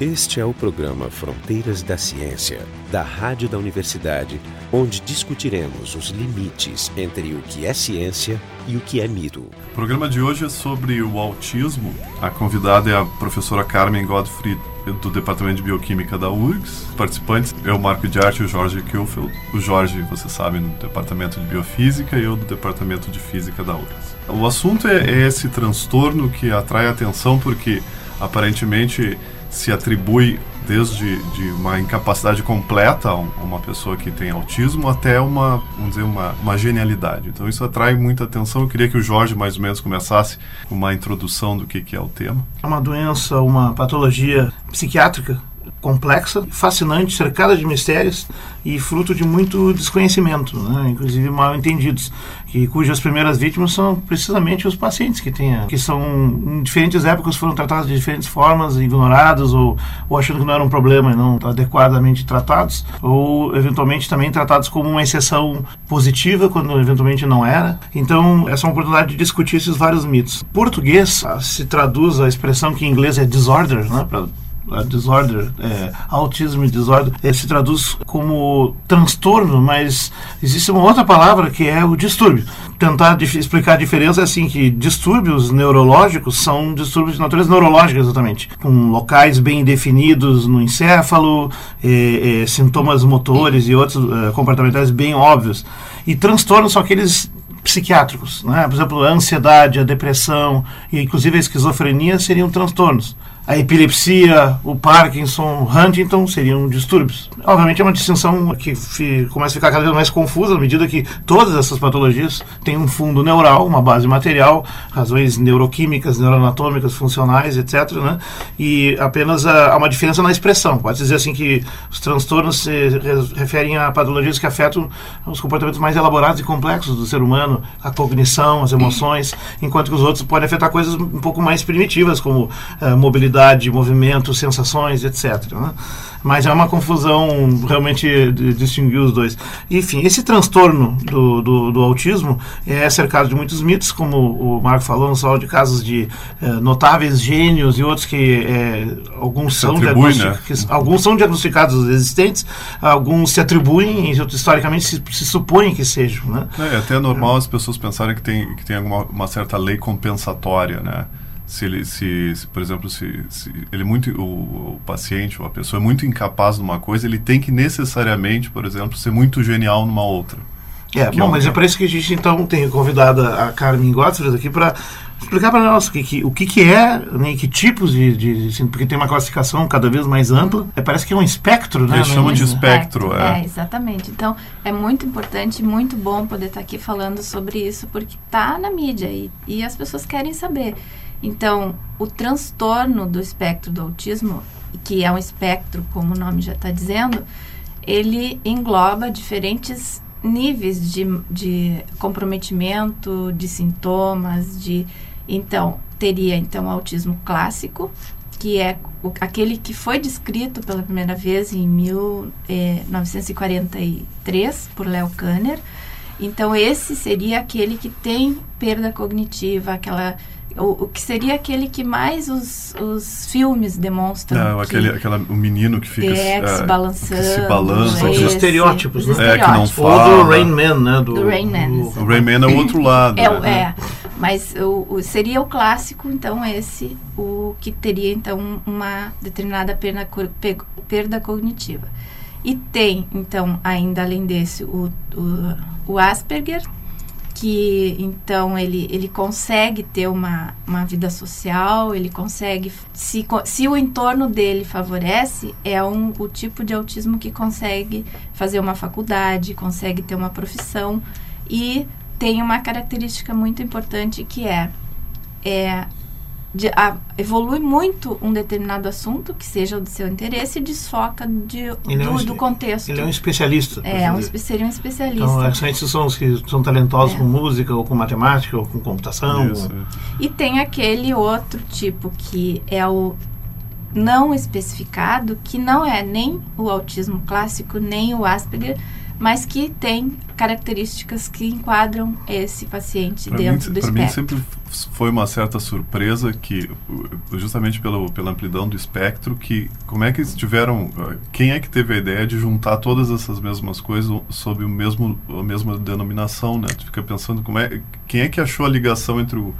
Este é o programa Fronteiras da Ciência, da Rádio da Universidade, onde discutiremos os limites entre o que é ciência e o que é mito. O programa de hoje é sobre o autismo. A convidada é a professora Carmen Godfrey, do Departamento de Bioquímica da URGS. Participantes é o Marco de Arte e o Jorge Kilfeld. O Jorge, você sabe, no Departamento de Biofísica e eu do Departamento de Física da URGS. O assunto é, é esse transtorno que atrai atenção porque aparentemente se atribui desde de uma incapacidade completa a uma pessoa que tem autismo até uma, vamos dizer, uma, uma genialidade. Então isso atrai muita atenção. Eu queria que o Jorge mais ou menos começasse com uma introdução do que, que é o tema. É uma doença, uma patologia psiquiátrica complexa, fascinante, cercada de mistérios e fruto de muito desconhecimento, né? inclusive mal entendidos, que cujas primeiras vítimas são precisamente os pacientes que têm, que são em diferentes épocas foram tratados de diferentes formas, ignorados ou, ou achando que não era um problema e não adequadamente tratados, ou eventualmente também tratados como uma exceção positiva quando eventualmente não era. Então essa é uma oportunidade de discutir esses vários mitos. Português se traduz a expressão que em inglês é disorder, né? Pra, disorder, é, autismo disorder, é, se traduz como transtorno, mas existe uma outra palavra que é o distúrbio. Tentar explicar a diferença é assim que distúrbios neurológicos são distúrbios de natureza neurológica exatamente, com locais bem definidos no encéfalo, é, é sintomas motores e outros é, comportamentais bem óbvios. E transtornos são aqueles psiquiátricos, né? por exemplo, a ansiedade, a depressão e inclusive a esquizofrenia seriam transtornos a epilepsia, o Parkinson, Huntington seriam distúrbios. Obviamente é uma distinção que começa a ficar cada vez mais confusa à medida que todas essas patologias têm um fundo neural, uma base material, razões neuroquímicas, neuroanatômicas, funcionais, etc. Né? E apenas há uma diferença na expressão. Pode dizer assim que os transtornos se referem a patologias que afetam os comportamentos mais elaborados e complexos do ser humano, a cognição, as emoções, enquanto que os outros podem afetar coisas um pouco mais primitivas, como uh, mobilidade mobilidade, movimento, sensações, etc. Né? Mas é uma confusão realmente distinguir os dois. Enfim, esse transtorno do, do, do autismo é cercado de muitos mitos, como o Marco falou, não só de casos de eh, notáveis gênios e outros que eh, alguns, são atribui, né? alguns são diagnosticados existentes, alguns se atribuem e historicamente se, se supõem que sejam. Né? É, é até normal é. as pessoas pensarem que tem, que tem alguma, uma certa lei compensatória, né? Se ele se, se por exemplo se, se, ele é muito o, o, paciente ou a pessoa é muito incapaz numa coisa ele tem que necessariamente por exemplo ser muito genial numa outra. É bom é mas é para isso que a gente então tem convidado a Carmen Gottfried aqui para explicar para nós o que, que, o que, que é né, que tipos de, de assim, porque tem uma classificação cada vez mais ampla. É, parece que é um espectro né eles chamam de espectro é. é exatamente. Então é muito importante muito bom poder estar aqui falando sobre isso porque está na mídia e, e as pessoas querem saber então, o transtorno do espectro do autismo, que é um espectro, como o nome já está dizendo, ele engloba diferentes níveis de, de comprometimento, de sintomas, de então teria então autismo clássico, que é o, aquele que foi descrito pela primeira vez em 1943 eh, por Leo Kanner. Então esse seria aquele que tem perda cognitiva, aquela o, o, que seria aquele que mais os, os filmes demonstram. Não, aquele, aquela, o menino que fica é, que se balançando. Que se balança. Os estereótipos, os né? É, que não fala. Ou do Rain Man, né? Do, do Rain Man. O, o Rain Man é o outro lado. É, né? é mas o, o, seria o clássico, então, esse, o que teria, então, uma determinada perda, perda cognitiva. E tem, então, ainda além desse, o, o, o Asperger, que então ele, ele consegue ter uma, uma vida social, ele consegue. Se, se o entorno dele favorece, é um, o tipo de autismo que consegue fazer uma faculdade, consegue ter uma profissão e tem uma característica muito importante que é, é de, a, evolui muito um determinado assunto que seja do seu interesse e desfoca de, do, é um, do, contexto. Ele é um especialista. É, um, seria um especialista. Então, esses são os que são talentosos é. com música, ou com matemática, ou com computação. Isso, ou... E tem aquele outro tipo que é o não especificado, que não é nem o autismo clássico, nem o Asperger, mas que tem características que enquadram esse paciente Pra dentro mim, do pra mim espectro. sempre foi uma certa surpresa que, justamente pelo, pela amplidão do espectro, que como é que eles tiveram, quem é que teve a ideia de juntar todas essas mesmas coisas sob o mesmo, a mesma denominação, né? Tu fica pensando como é, quem é que achou a ligação entre o,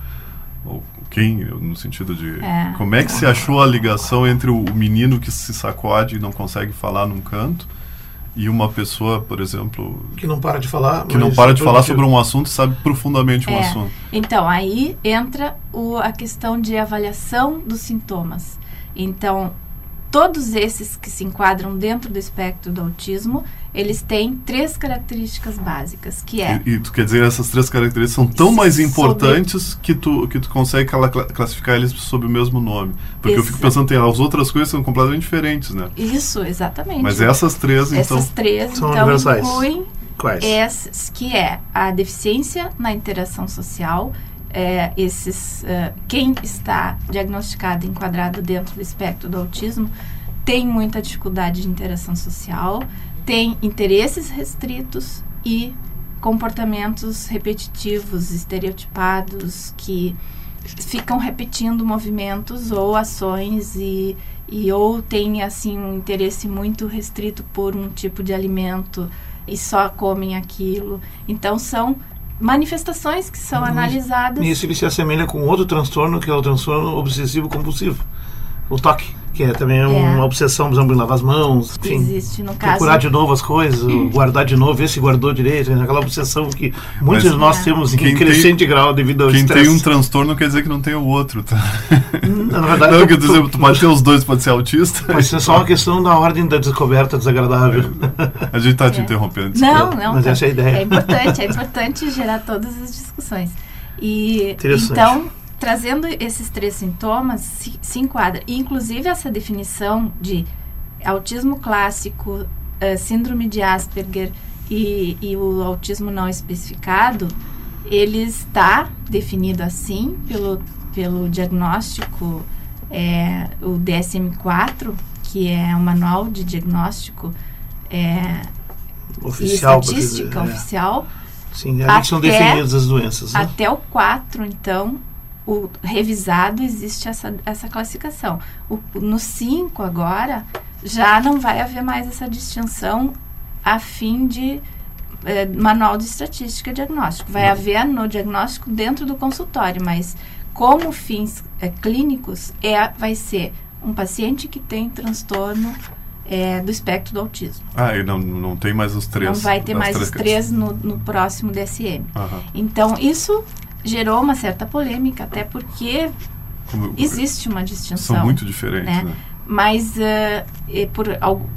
ou quem, no sentido de, É. como é que se achou a ligação entre o menino que se sacode e não consegue falar num canto e uma pessoa, por exemplo, Que não para de falar. que não para é de falar produtivo. sobre um assunto e sabe profundamente um É. assunto. Então, aí entra o, a questão de avaliação dos sintomas. Então, todos esses que se enquadram dentro do espectro do autismo, eles têm três características básicas, que é E, e tu quer dizer essas três características são tão mais Sobre- importantes que tu que tu consegue cla- cla- classificar eles sob o mesmo nome. Porque eu fico pensando tem as outras coisas são completamente diferentes, né? isso, exatamente. Mas essas três então Essas três, São então, universais. incluem Quais? essas, que é a deficiência na interação social, é, esses, é, quem está diagnosticado, enquadrado dentro do espectro do autismo, tem muita dificuldade de interação social, tem interesses restritos e comportamentos repetitivos, estereotipados, que ficam repetindo movimentos ou ações e, e ou tem assim um interesse muito restrito por um tipo de alimento e só comem aquilo. Então são manifestações que são Uhum. analisadas. Nisso ele se assemelha com outro transtorno, que é o transtorno obsessivo compulsivo. O toque, que é também uma obsessão, por exemplo, em lavar as mãos, enfim. existe no caso. Procurar de novo as coisas, guardar de novo, ver se guardou direito, né? aquela obsessão que muitos Mas de nós É. temos em crescente grau devido ao Quem estresse. tem um transtorno quer dizer que não tem o outro, tá? Na verdade, Não, tu- quer dizer, tu- tu pode ter os dois, pode ser autista. Pode ser só uma questão da ordem da descoberta desagradável. A gente tá te É. interrompendo. Não, desculpa. não. Mas tá. essa é a ideia. É importante, é importante gerar todas as discussões. E então, trazendo esses três sintomas, se, se enquadra. E, inclusive, essa definição de autismo clássico, eh, síndrome de Asperger e, e o autismo não especificado, ele está definido assim pelo, pelo diagnóstico, eh, o DSM-4, que é o manual de diagnóstico eh, Oficial, e estatística dizer, é. oficial. Sim, ali que são Até- definidas as doenças. Né? Até o 4, então, o revisado existe essa, essa classificação. O, no 5 agora, já não vai haver mais essa distinção a fim de eh, manual de estatística e diagnóstico. Vai haver no diagnóstico dentro do consultório, mas como fins eh, clínicos, é, vai ser um paciente que tem transtorno eh, do espectro do autismo. Ah, e não, não tem mais os três. não vai ter mais os três- três no, no próximo DSM. Então, isso gerou uma certa polêmica, até porque Como- existe uma distinção. São muito diferentes, né? né? Mas e por,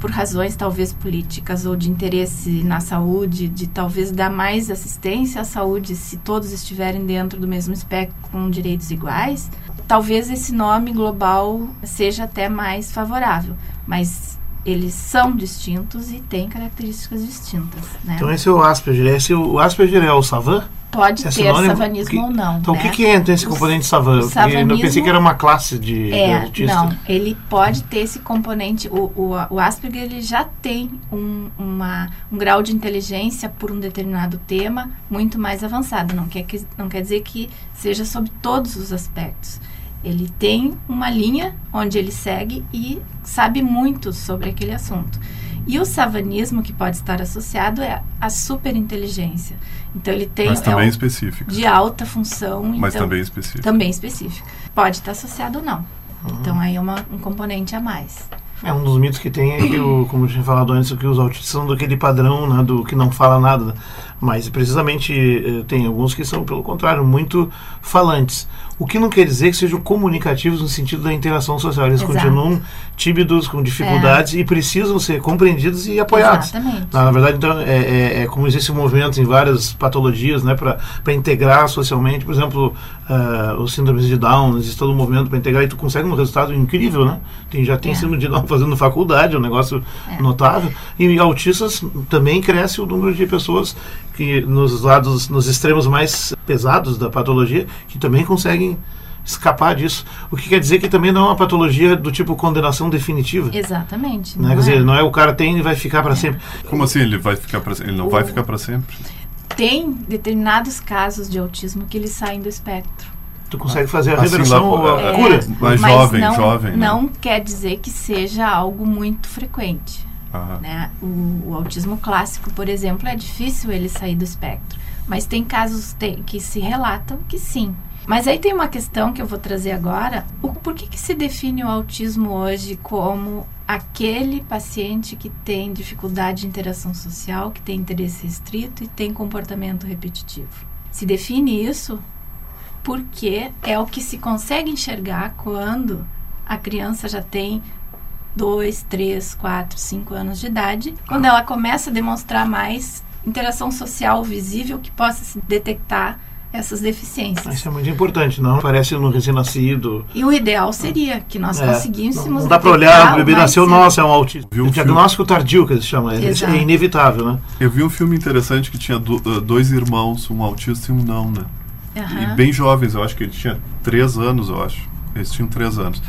por razões talvez políticas ou de interesse na saúde, de talvez dar mais assistência à saúde se todos estiverem dentro do mesmo espectro com direitos iguais, talvez esse nome global seja até mais favorável. Mas eles são distintos e têm características distintas. Né? Então esse é o Asperger. Esse, o Asperger é o Savan? Pode é ter sinônimo? savanismo Que- ou não. Então o né? que, que entra nesse O componente Savan? o Porque Eu pensei savanismo- que era uma classe de, de É, autista. não, ele pode ter esse componente. O, o, o Asperger ele já tem um, uma, um grau de inteligência por um determinado tema muito mais avançado. Não quer, que, não quer dizer que seja sobre todos os aspectos. Ele tem uma linha onde ele segue e sabe muito sobre aquele assunto. E o savanismo que pode estar associado é a superinteligência. Então ele tem Mas é também o- específico. de alta função. Mas então, também específico. também específico. Pode estar associado ou não. Então aí é uma, um componente a mais. É um dos mitos que tem é que, o, como eu tinha falado antes, que os autistas são daquele padrão né, do que não fala nada. Mas precisamente eh, tem alguns que são, pelo contrário, muito falantes. O que não quer dizer que sejam comunicativos no sentido da interação social. Eles Exato. continuam tímidos, com dificuldades e precisam ser compreendidos e apoiados. Exatamente. Na, na verdade, então, é, é, é como existe um movimento em várias patologias né, para integrar socialmente. Por exemplo, ah, os síndromes de Down, existe todo um movimento para integrar e tu consegue um resultado incrível. Né? Tem, já tem É. síndrome de Down fazendo faculdade, é um negócio É. notável. E autistas também cresce o número de pessoas que nos lados, nos extremos mais pesados da patologia, que também conseguem escapar disso. O que quer dizer que também não é uma patologia do tipo condenação definitiva. Exatamente. Né? Quer dizer, não é o cara tem e vai ficar para sempre. Como assim ele vai ficar para Ele não O- vai ficar para sempre? Tem determinados casos de autismo que eles saem do espectro. Tu consegue fazer a Assim, reversão lá, ou a é, cura. Mais mas jovem, não, jovem, né? Não quer dizer que seja algo muito frequente. Aham. né? O, o autismo clássico, por exemplo, é difícil ele sair do espectro. Mas tem casos te- que se relatam que sim. Mas aí tem uma questão que eu vou trazer agora. O, por que, que se define o autismo hoje como aquele paciente que tem dificuldade de interação social, que tem interesse restrito e tem comportamento repetitivo? Se define isso porque é o que se consegue enxergar quando a criança já tem dois, três, quatro, cinco anos de idade, quando ela começa a demonstrar mais interação social visível que possa se detectar essas deficiências. Isso é muito importante, não parece no recém-nascido. E o ideal seria que nós É, conseguíssemos não, não dá para detectar olhar, o bebê nasceu, nossa, é um autismo. Um o diagnóstico tardio, que eles chamam, é, Exato. é inevitável, né? Eu vi um filme interessante que tinha uh, dois irmãos, um autista e um não, né? Aham. E bem jovens, eu acho que ele tinha três anos, eu acho. Eles tinham três anos.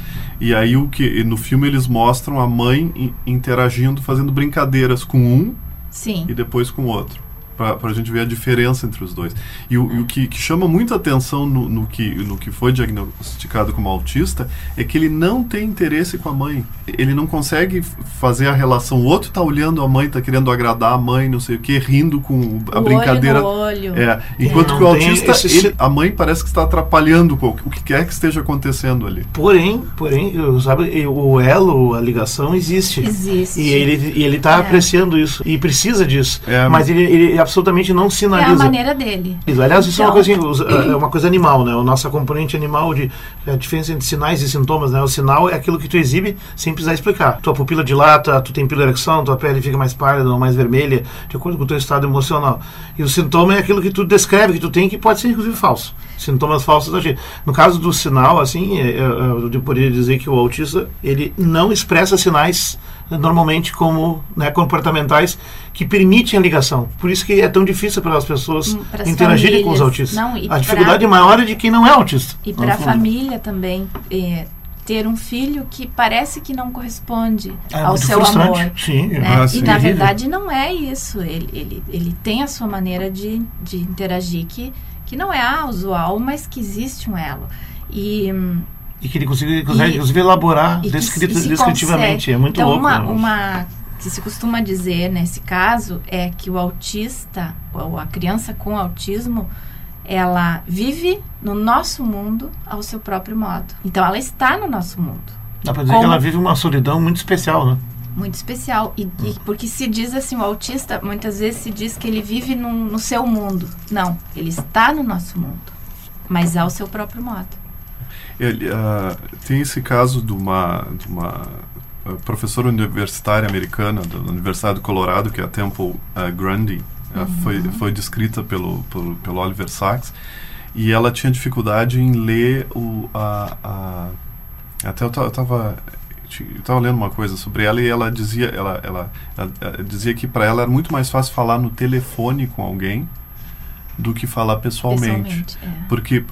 E aí o que no filme eles mostram a mãe interagindo, fazendo brincadeiras com um Sim. e depois com o outro. Pra, pra gente ver a diferença entre os dois. E o, e o que, que chama muita atenção no, no que, no que foi diagnosticado como autista é que ele não tem interesse com a mãe. Ele não consegue fazer a relação. O outro tá olhando a mãe, tá querendo agradar a mãe, não sei o que, rindo com a o brincadeira. olho no olho. É, enquanto não que o autista, esse ele- a mãe parece que está atrapalhando com o que quer que esteja acontecendo ali. Porém, porém, sabe, o elo, a ligação existe. Existe. E ele e ele está É. apreciando isso e precisa disso. É, mas ele, ele absolutamente não é a sinaliza. maneira dele. Isso. Aliás, isso é uma Então- coisa, assim, é uma coisa animal, né? O nosso componente animal de a diferença entre sinais e sintomas, né? O sinal é aquilo que tu exibe sem precisar explicar. Tua pupila dilata, tu tem piloerecção, tua pele fica mais pálida ou mais vermelha, de acordo com o teu estado emocional. E o sintoma é aquilo que tu descreve, que tu tem, que pode ser inclusive falso. Sintomas falsos da gente. No caso do sinal, assim, é, é, eu poderia dizer que o autista ele não expressa sinais normalmente como né, comportamentais que permitem a ligação. Por isso que é tão difícil para as pessoas Hum, pras interagirem com os famílias. autistas. Não, a dificuldade pra- maior é de quem não é autista. E para a família também, é, ter um filho que parece que não corresponde É ao seu amor. Sim, né? Ah, e na verdade não é isso. Ele, ele, ele tem a sua maneira de, de interagir que, que não é a usual, mas que existe um elo. E, hum, E que ele consegue, consegue inclusive, elaborar descritivamente. consegue. É muito então, louco. uma, né? uma que se costuma dizer nesse caso é que o autista, ou a criança com autismo, ela vive no nosso mundo ao seu próprio modo. Então, ela está no nosso mundo. Dá pra dizer como- que ela vive uma solidão muito especial, né? muito especial. E, e porque se diz assim, o autista, muitas vezes se diz que ele vive num- no seu mundo. Não, ele está no nosso mundo, mas ao seu próprio modo. Ele, ah, tem esse caso de uma, de uma ah, professora universitária americana da Universidade do Colorado, que é a Temple ah, Grundy, Ela foi, foi descrita pelo, pelo, pelo Oliver Sacks, e ela tinha dificuldade em ler o, a, a até eu estava eu estava lendo uma coisa sobre ela e ela dizia ela, ela, ela, ela dizia que para ela era muito mais fácil falar no telefone com alguém do que falar pessoalmente. Pessoalmente, é. Porque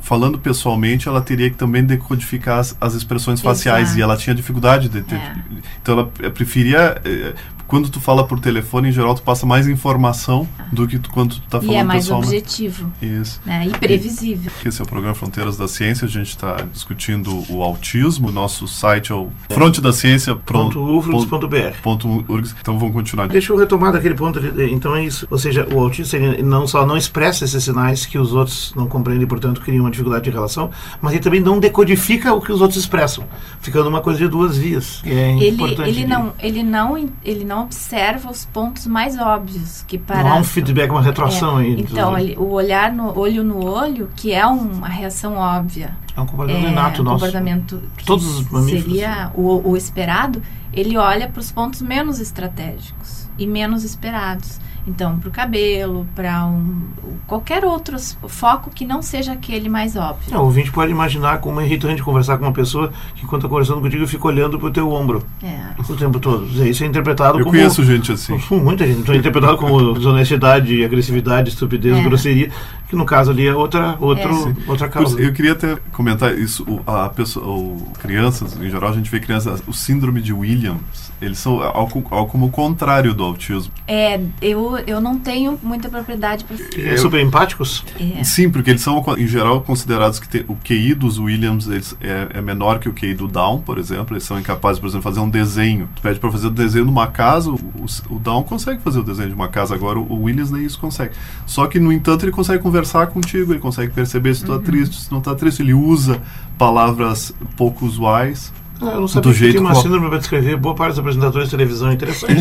falando pessoalmente, ela teria que também decodificar as, as expressões faciais Exato. e ela tinha dificuldade de ter. É. Então ela eh, preferia eh, quando tu fala por telefone, em geral tu passa mais informação do que tu, quando tu tá falando E é mais pessoalmente. objetivo Isso. né? e previsível. Esse é o programa Fronteiras da Ciência. A gente está discutindo o autismo. Nosso site é o frontedaciencia.urgs. .uflux.br. Então vamos continuar. Deixa eu retomar daquele ponto. Então é isso. Ou seja, o autista não só não expressa esses sinais que os outros não compreendem, portanto cria uma dificuldade de relação, mas ele também não decodifica o que os outros expressam, ficando uma coisa de duas vias. é Ele, importante. ele, não, ele, não, ele não observa os pontos mais óbvios que para Não há um feedback, uma retroação É, aí. Então, ele- o olhar no olho no olho, que é uma reação óbvia, é um comportamento é, inato um nosso. comportamento que Todos os mamíferos. seria o, o esperado, ele olha para os pontos menos estratégicos e menos esperados. Então, para o cabelo, para um, qualquer outro foco que não seja aquele mais óbvio. É, o ouvinte pode imaginar como é irritante conversar com uma pessoa que, enquanto está conversando contigo, fica olhando para o teu ombro É. o tempo todo. Isso é interpretado Eu como. conheço gente assim. Muita gente. Então é interpretado como desonestidade, agressividade, estupidez, É. grosseria, que no caso ali é outra, outro, É. outra causa. Eu queria até comentar isso. A pessoa, o, crianças, em geral, a gente vê crianças. O síndrome de Williams, eles são algo, algo como o contrário do autismo. É, eu, eu não tenho muita propriedade para. É super empáticos? É. Sim, porque eles são, em geral, considerados que tem- o QI dos Williams eles, é, é menor que o QI do Down, por exemplo. Eles são incapazes, por exemplo, de fazer um desenho. Tu pede para fazer o desenho de uma casa, o, o- o Down consegue fazer o desenho de uma casa, agora o, o Williams nem isso consegue. Só que, no entanto, ele consegue conversar contigo, ele consegue perceber se tu tá triste, se não tá triste. Ele usa palavras pouco usuais. Ah, eu não sabia que jeito tinha uma qual- síndrome para descrever boa parte dos apresentadores de televisão. Interessante.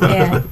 É,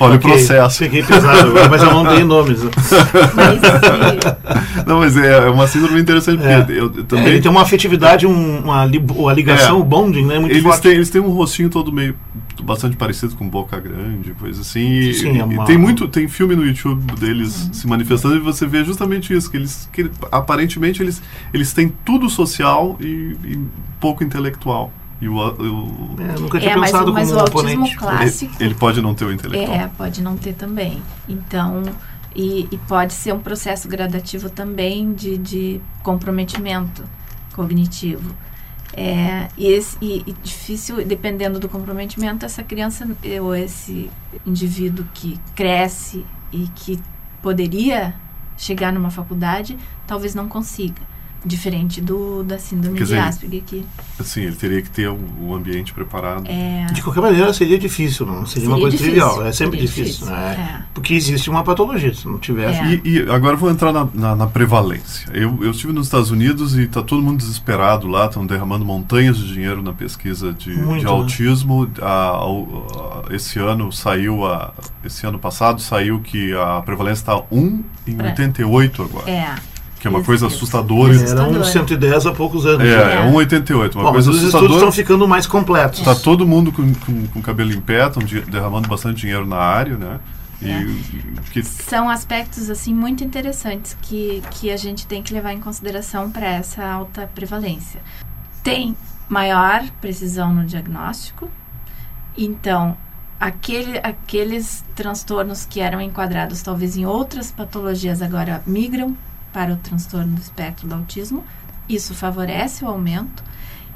Olha o Ok, processo. Fiquei pesado agora, mas eu não dei nomes. mas Não, mas é, é uma síndrome interessante, porque É. eu, eu É, também... ele tem uma afetividade, um, uma, li- uma ligação, É. o bonding, né? Muito Eles forte. têm, eles têm um rostinho todo meio bastante parecido com boca grande, coisa assim. E, Sim, é e uma- tem muito, tem filme no YouTube deles se manifestando e você vê justamente isso, que eles que aparentemente eles eles têm tudo social e, e pouco intelectual. E o, o- É, nunca tinha É, mas, pensado o- mas como o um autismo oponente. ele, clássico. ele pode não ter o intelectual. É, pode não ter também. Então, e, e pode ser um processo gradativo também de, de comprometimento cognitivo. É, e, esse, e, e difícil, dependendo do comprometimento, essa criança ou esse indivíduo que cresce e que poderia chegar numa faculdade, talvez não consiga. Diferente do da síndrome Quer de dizer, Asperger, que Assim, ele teria que ter o, o ambiente preparado. é, De qualquer maneira, seria difícil, não seria, uma Seria coisa difícil, trivial. É sempre seria difícil. difícil, né? é. Porque existe uma patologia. Se não tivesse. É. E, e agora eu vou entrar na, na- na prevalência. Eu, eu estive nos Estados Unidos e está todo mundo desesperado lá, estão derramando montanhas de dinheiro na pesquisa de, Muito, de né? autismo. A- ao- a- esse ano saiu, a, esse ano passado saiu que a prevalência está 1 em É. 88 agora, é, que é uma Isso, coisa assustadora. Isso. Era um assustador. 110 há poucos anos. É, né? é 1,88, uma Bom, mas coisa os estudos assustadora. estão ficando mais completos. Está todo mundo com, com, com cabelo em pé, estão de- derramando bastante dinheiro na área, né? E É. que são aspectos assim muito interessantes que, que a gente tem que levar em consideração para essa alta prevalência. Tem maior precisão no diagnóstico, então aquele, aqueles transtornos que eram enquadrados talvez em outras patologias agora migram para o transtorno do espectro do autismo. Isso favorece o aumento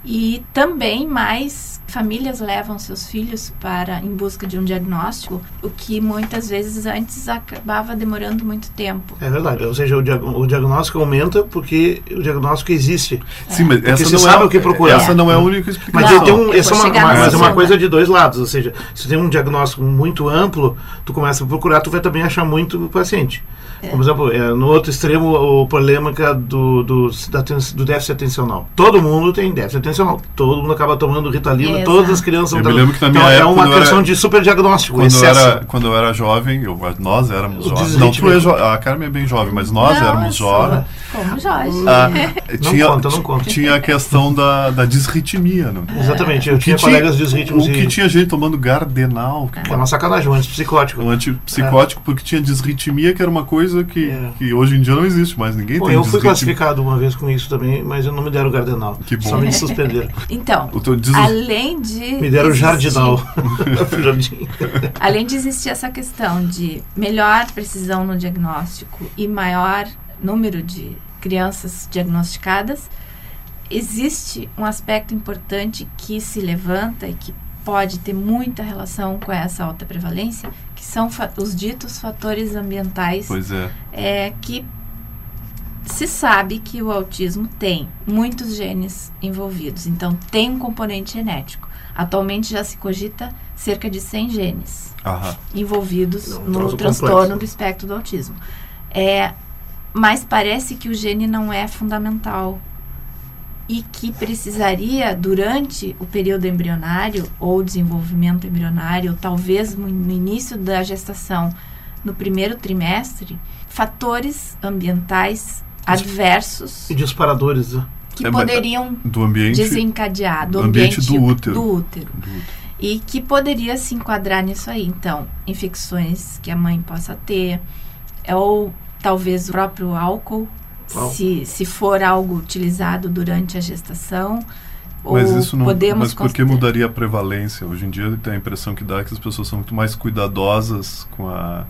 e também mais famílias levam seus filhos para em busca de um diagnóstico, o que muitas vezes antes acabava demorando muito tempo. É verdade. Ou seja, o, diag- o diagnóstico aumenta porque o diagnóstico existe. Sim, mas essa se não sabe é o que procurar. Essa não é a única explicação. Mas tem um, essa é uma, mas é uma coisa de dois lados. Ou seja, se tem um diagnóstico muito amplo, tu começa a procurar, tu vai também achar muito paciente. Por exemplo, é, no outro extremo, o polêmica do, do, da aten- do déficit atencional. Todo mundo tem déficit atencional. Todo mundo acaba tomando Ritalina, Exato. todas as crianças Eu me lembro que na então, minha é época, uma quando eu questão era- de superdiagnóstico, Quando eu, era, quando eu era jovem, eu, nós éramos jovens. Não, tu é jo a Carmen é bem jovem, mas nós Não, éramos jovens. Como Jorge. Ah, Não tinha, conta, não conta. tinha a questão da, da disritmia. Não? Exatamente, eu Que tinha colegas de ritmos O que e... tinha gente tomando Gardenal, que É uma sacanagem, um antipsicótico. um antipsicótico, porque tinha disritmia, que era uma coisa que, É. que hoje em dia não existe mais. Ninguém Bom, tem eu fui classificado uma vez com isso também, mas eu não me deram o Gardenal. Que bom. Só me suspenderam. Então, O teu dis... além de. Me deram o existir- Jardinal. Jardim. Além de existir essa questão de melhor precisão no diagnóstico e maior número de crianças diagnosticadas, existe um aspecto importante que se levanta e que pode ter muita relação com essa alta prevalência, que são os ditos fatores ambientais Pois é. é que se sabe que o autismo tem muitos genes envolvidos, então tem um componente genético. Atualmente já se cogita cerca de 100 genes Aham. envolvidos É um no transtorno complexo. do espectro do autismo. É, mas parece que o gene não é fundamental e que precisaria, durante o período embrionário ou desenvolvimento embrionário, ou talvez no no início da gestação, no primeiro trimestre, fatores ambientais adversos E disparadores. né? que É, poderiam Do ambiente. desencadear do do ambiente ambiente, do útero. do útero. do- e que poderia se enquadrar nisso aí. Então, infecções que a mãe possa ter, ou talvez o próprio álcool, se, se for algo utilizado durante a gestação. Mas ou isso não. podemos Mas por que mudaria a prevalência? Hoje em dia tem a impressão que dá que as pessoas são muito mais cuidadosas com a,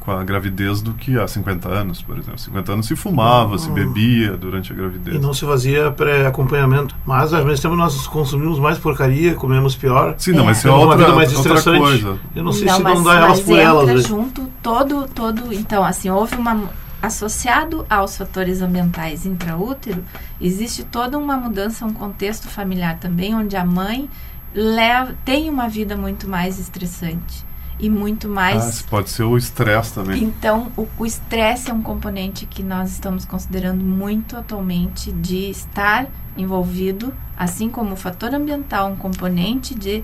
com a gravidez do que há 50 anos, por exemplo. 50 anos se fumava, se bebia durante a gravidez. E não se fazia pré-acompanhamento. Mas, ao mesmo tempo, nós consumimos mais porcaria, comemos pior. Sim, não, É. mas isso é Temos uma outra, vida mais outra coisa. Eu não sei não, se mas, não dá elas por elas. né? junto todo, todo. Então, assim, houve uma. Associado aos fatores ambientais intraútero, existe toda uma mudança, um contexto familiar também, onde a mãe leva, tem uma vida muito mais estressante e muito Ah, mais. pode ser o estresse também. Então, o estresse é um componente que nós estamos considerando muito atualmente de estar envolvido, assim como o fator ambiental, um componente de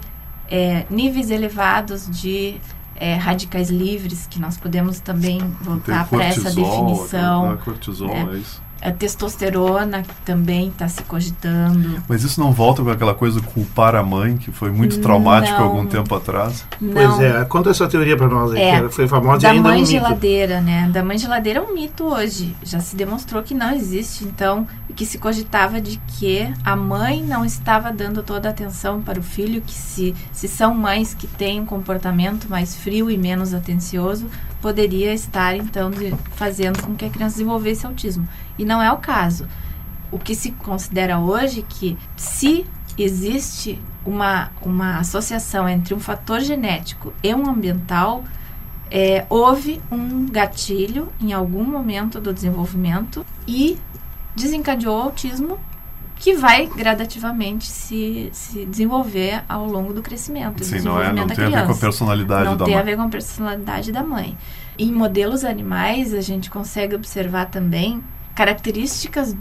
eh, níveis elevados de eh, radicais livres, que nós podemos também voltar para essa cortisol, definição. a cortisol, né? é isso. A testosterona que também está se cogitando. Mas isso não volta com aquela coisa de culpar a mãe, que foi muito traumático Não. algum tempo atrás? Pois Não, é, conta essa teoria para nós aí, É, que foi famosa e da ainda é um mãe mito. geladeira, né? Da mãe geladeira é um mito hoje. Já se demonstrou que não existe, então, e que se cogitava de que a mãe não estava dando toda a atenção para o filho, que se, se são mães que têm um comportamento mais frio e menos atencioso, poderia estar, então, de- fazendo com que a criança desenvolvesse autismo. E não é o caso. O que se considera hoje é que se existe uma, uma associação entre um fator genético e um ambiental, é, houve um gatilho em algum momento do desenvolvimento e desencadeou o autismo que vai gradativamente se, se desenvolver ao longo do crescimento. do Sim, não, é, não desenvolvimento da tem a ver com a criança personalidade não da tem mãe. a ver com a personalidade da mãe. Em modelos animais, a gente consegue observar também características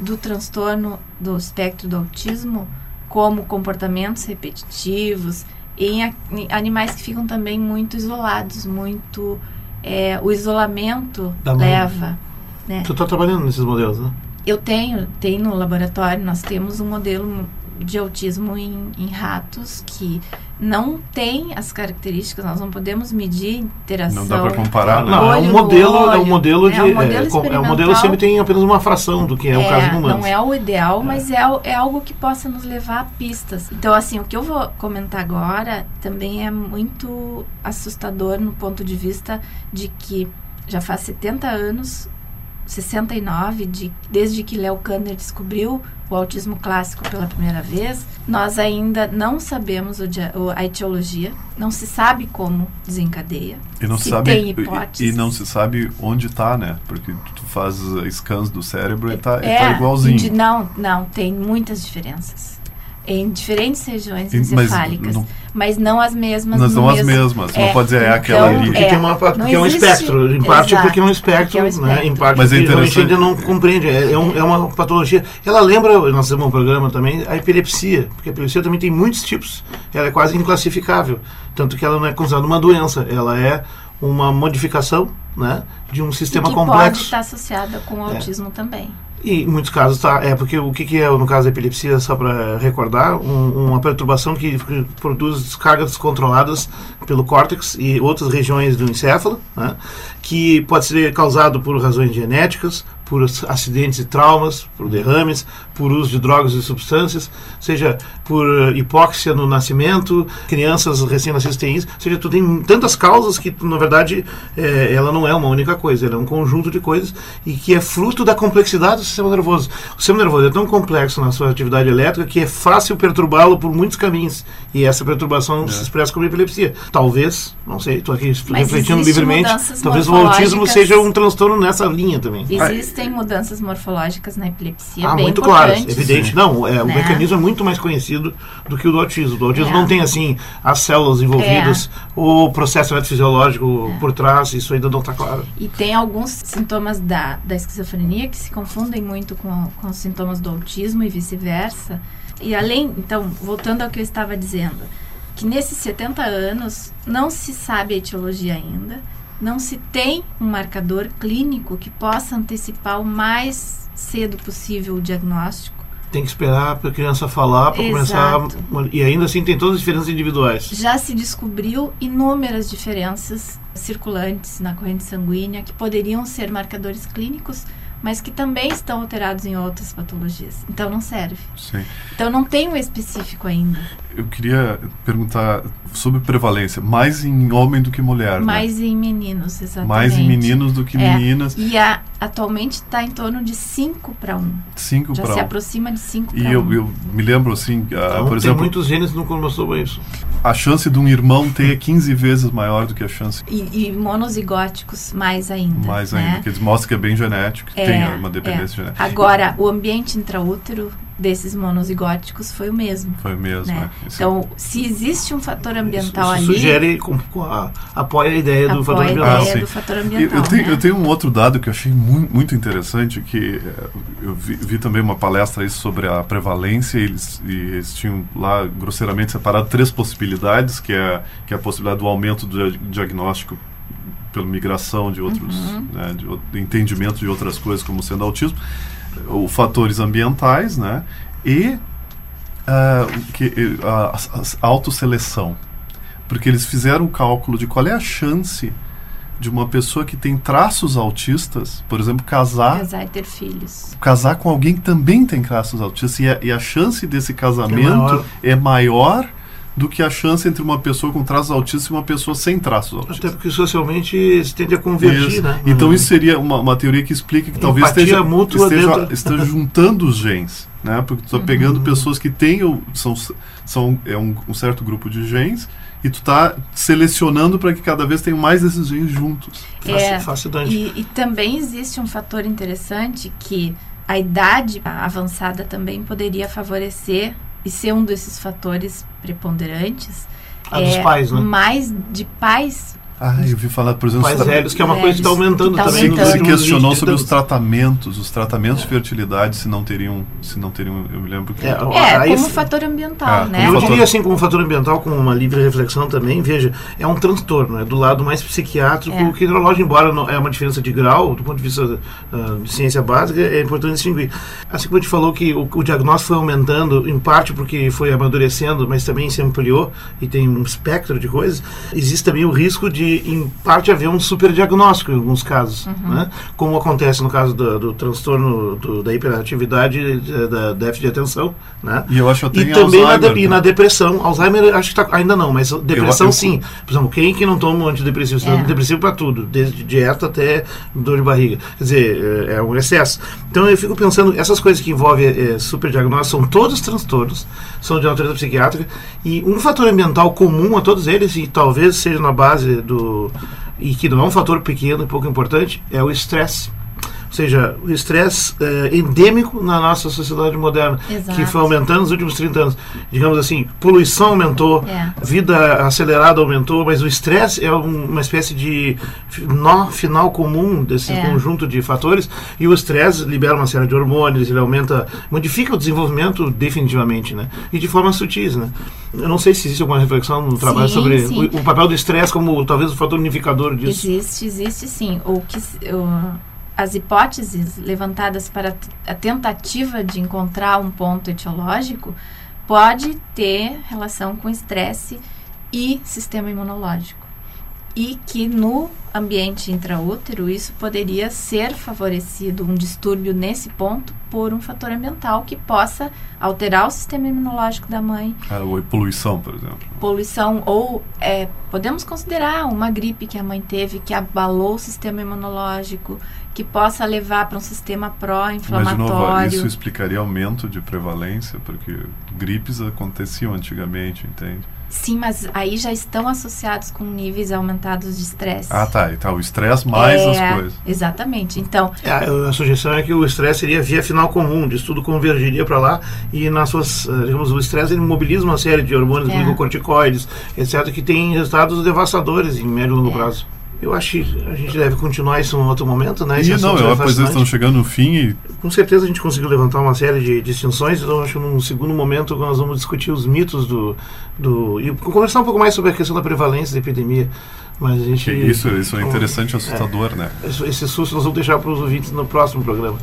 do transtorno do espectro do autismo, como comportamentos repetitivos, em, a- em animais que ficam também muito isolados, muito. é, o isolamento leva. Né? Tu tá trabalhando nesses modelos, né? Eu tenho, tem no laboratório, nós temos um modelo de autismo em, em ratos que não tem as características, nós não podemos medir interação. Não dá para comparar, né? Não, é Olho um modelo, é um olho. modelo de. É um modelo é, com- é um modelo sempre tem apenas uma fração do que é, o caso do humano. Não é o ideal, mas é, é algo que possa nos levar a pistas. Então, assim, o que eu vou comentar agora também é muito assustador no ponto de vista de que já faz 70 anos, 69, de, desde que Léo Kanner descobriu o autismo clássico pela primeira vez, nós ainda não sabemos o a etiologia, não se sabe como desencadeia. E não se sabe tem e- hipóteses. e não se sabe onde tá, né? Porque tu faz scans do cérebro e tá, e É, tá igualzinho. de- não, não, tem muitas diferenças. Em diferentes regiões E- mas encefálicas. não- Mas não as mesmas. Não no são as mesmo- mesmas. Não É, pode dizer, é aquela então, ali. Porque, É, tem uma, não porque é um espectro. Em parte Exato, porque é um espectro, porque é um né? espectro. Em parte Mas é porque realmente interessante- ainda não compreende. É, é um- é uma patologia. Ela lembra, nós temos um programa também, a epilepsia. Porque a epilepsia também tem muitos tipos. Ela é quase inclassificável. Tanto que ela não é considerada uma doença. Ela é uma modificação né, de um e sistema que pode complexo. estar associada com o autismo também. E em muitos casos tá, é porque o que, que é no caso da epilepsia, só para recordar, um- uma perturbação que, produz descargas descontroladas pelo córtex e outras regiões do encéfalo, né, que pode ser causado por razões genéticas, por ac- acidentes e traumas, por derrames, por uso de drogas e substâncias, seja por eh, hipóxia no nascimento, crianças recém-nascidas têm isso, seja, tu tem tantas causas que, na verdade, eh, ela não é uma única coisa, ela é um conjunto de coisas e que é fruto da complexidade do sistema nervoso. O sistema nervoso é tão complexo na sua atividade elétrica que é fácil perturbá-lo por muitos caminhos e essa perturbação se expressa como epilepsia. Talvez, não sei, estou aqui refletindo existem livremente, talvez o autismo seja um transtorno nessa linha também. Existem mudanças morfológicas na epilepsia Ah, bem muito claro, evidente. Não, é, o Né? mecanismo é muito mais conhecido do que o do autismo. O autismo É. não tem, assim, as células envolvidas, o processo eletrofisiológico por trás, isso ainda não está claro. E tem alguns sintomas da, da esquizofrenia que se confundem muito com, com os sintomas do autismo e vice-versa. E além, então, voltando ao que eu estava dizendo, que nesses 70 anos não se sabe a etiologia ainda, não se tem um marcador clínico que possa antecipar o mais cedo possível o diagnóstico Tem que esperar para a criança falar, para começar. Exato. E ainda assim tem todas as diferenças individuais. Já se descobriu inúmeras diferenças circulantes na corrente sanguínea que poderiam ser marcadores clínicos, mas que também estão alterados em outras patologias. Então não serve. Sim. Então não tem um específico ainda. Eu queria perguntar sobre prevalência, mais em homem do que mulher, né? Mais em meninos, exatamente. Mais em meninos do que É. meninas. E a, atualmente está em torno de 5 para 1. 5 Já para se 1. aproxima de 5 E para eu, 1. eu me lembro assim, ah, Então, por tem exemplo, muitos genes no cromossomo isso. a chance de um irmão ter é 15 vezes maior do que a chance E, e monozigóticos mais ainda. mais né? ainda, que eles mostram que é bem genético, que É, tem uma dependência é. genética. Agora, o ambiente intraútero desses monozigóticos foi o mesmo. Foi mesmo, né? é. Então, se existe um fator ambiental isso, isso ali, sugere, apoia a ideia do fator apoia a ambiental. ideia sim. do fator ambiental. eu, tenho, né? eu tenho um outro dado que eu achei mu- muito interessante, que eh, eu vi, vi também uma palestra aí sobre a prevalência, e eles, e eles tinham lá grosseiramente separado três possibilidades, que é, que é a possibilidade do aumento do dia- diagnóstico pela migração de outros, Uhum. né, de, o- de entendimento de outras coisas como sendo autismo, os fatores ambientais, né, e o que, a, a- a autoseleção. Porque eles fizeram um cálculo de qual é a chance de uma pessoa que tem traços autistas, por exemplo, casar, Casar e ter filhos. casar com alguém que também tem traços autistas. E a, e a chance desse casamento maior. é maior do que a chance entre uma pessoa com traços autistas e uma pessoa sem traços Até autistas. porque socialmente se tende a convergir, Isso. né? Então isso seria uma, uma teoria que explica que talvez esteja, mútua esteja, esteja juntando os genes, né? Porque tu está Uhum. pegando pessoas que têm são, são é um, um certo grupo de genes e tu está selecionando para que cada vez tenham mais desses genes juntos. É, Fascinante. E, e também existe um fator interessante que a idade avançada também poderia favorecer e ser um desses fatores preponderantes. A dos pais, né? Mais de pais Ah, eu vi falar, por exemplo, Pais tra- velhos, que é uma coisa que está aumentando que tá também. Aumentando. se questionou 20, sobre os 30 tratamentos, os tratamentos de fertilidade, se não teriam, se não teriam, eu me lembro que É, É, como fator ambiental, Ah, né? Eu fator- diria assim, como fator ambiental, com uma livre reflexão também, veja, é um transtorno, é do lado mais psiquiátrico É. que neurológico, embora não, é uma diferença de grau, do ponto de vista ah, de ciência básica, é importante distinguir. Assim como a gente falou que o, o diagnóstico foi aumentando, em parte porque foi amadurecendo, mas também se ampliou e tem um espectro de coisas, existe também o risco de, em parte, haver um superdiagnóstico em alguns casos, né? como acontece no caso do, do transtorno do- da hiperatividade, eh, da déficit de atenção, né? E eu acho até E também na, de- e na depressão. Alzheimer, acho que tá, ainda não, mas depressão eu- sim. Por exemplo, quem que não toma um antidepressivo? Você É. toma antidepressivo para tudo, desde dieta até dor de barriga. Quer dizer, é, é um excesso. Então eu fico pensando, essas coisas que envolvem é, superdiagnóstico são todos transtornos, são de natureza psiquiátrica, e um fator ambiental comum a todos eles, e talvez seja na base do. e que não é um fator pequeno e pouco importante, é o estresse. Ou seja, o estresse é, endêmico na nossa sociedade moderna, Exato. que foi aumentando nos últimos 30 anos. Digamos assim, poluição aumentou, É. vida acelerada aumentou, mas o estresse é um- uma espécie de nó final comum desse É. conjunto de fatores. E o estresse libera uma série de hormônios, ele aumenta, modifica o desenvolvimento definitivamente, né? E de forma sutis, né? Eu não sei se existe alguma reflexão no trabalho Sim, sobre sim. O, o papel do estresse como talvez o fator unificador disso. Existe, existe sim. O que, as hipóteses levantadas para a tentativa de encontrar um ponto etiológico pode ter relação com estresse e sistema imunológico. E que no ambiente intraútero isso poderia ser favorecido, um distúrbio nesse ponto, por um fator ambiental que possa alterar o sistema imunológico da mãe Ah, ou poluição, por exemplo. poluição ou é, podemos considerar uma gripe que a mãe teve que abalou o sistema imunológico, que possa levar para um sistema Mas, de novo, pró-inflamatório. isso explicaria aumento de prevalência, porque gripes aconteciam antigamente, entende? Sim, mas aí já estão associados com níveis aumentados de estresse. Ah, tá. E tá, o estresse mais É, as coisas. Exatamente. Então, É, a, a sugestão é que o estresse seria via final comum, disso tudo convergiria para lá e nas suas, eh, digamos, o estresse ele mobiliza uma série de hormônios, É. glicocorticoides, etc, que tem resultados devastadores em médio e longo É. prazo. Eu acho que a gente deve continuar isso em outro momento, né? Esse E não, eu, é pois eles estão chegando no fim e Com certeza a gente conseguiu levantar uma série de distinções, então acho que num segundo momento nós vamos discutir os mitos do, do e conversar um pouco mais sobre a questão da prevalência da epidemia Mas a gente. Isso, isso é interessante e assustador, é, né? Esse susto nós vamos deixar para os ouvintes no próximo programa.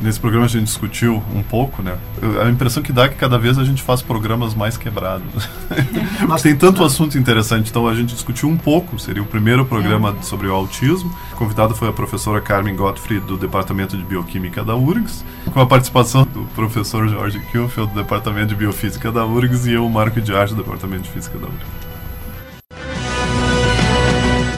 Nesse programa a gente discutiu um pouco, né? A impressão que dá é que cada vez a gente faz programas mais quebrados. Mas tem tanto assunto interessante, então a gente discutiu um pouco. Seria o primeiro programa é. sobre o autismo. A convidada foi a professora Carmen Gottfried, do Departamento de Bioquímica da URGS, com a participação do professor Jorge Kielfeld, do Departamento de Biofísica da URGS, e eu, Marco de Arte, do Departamento de Física da URGS.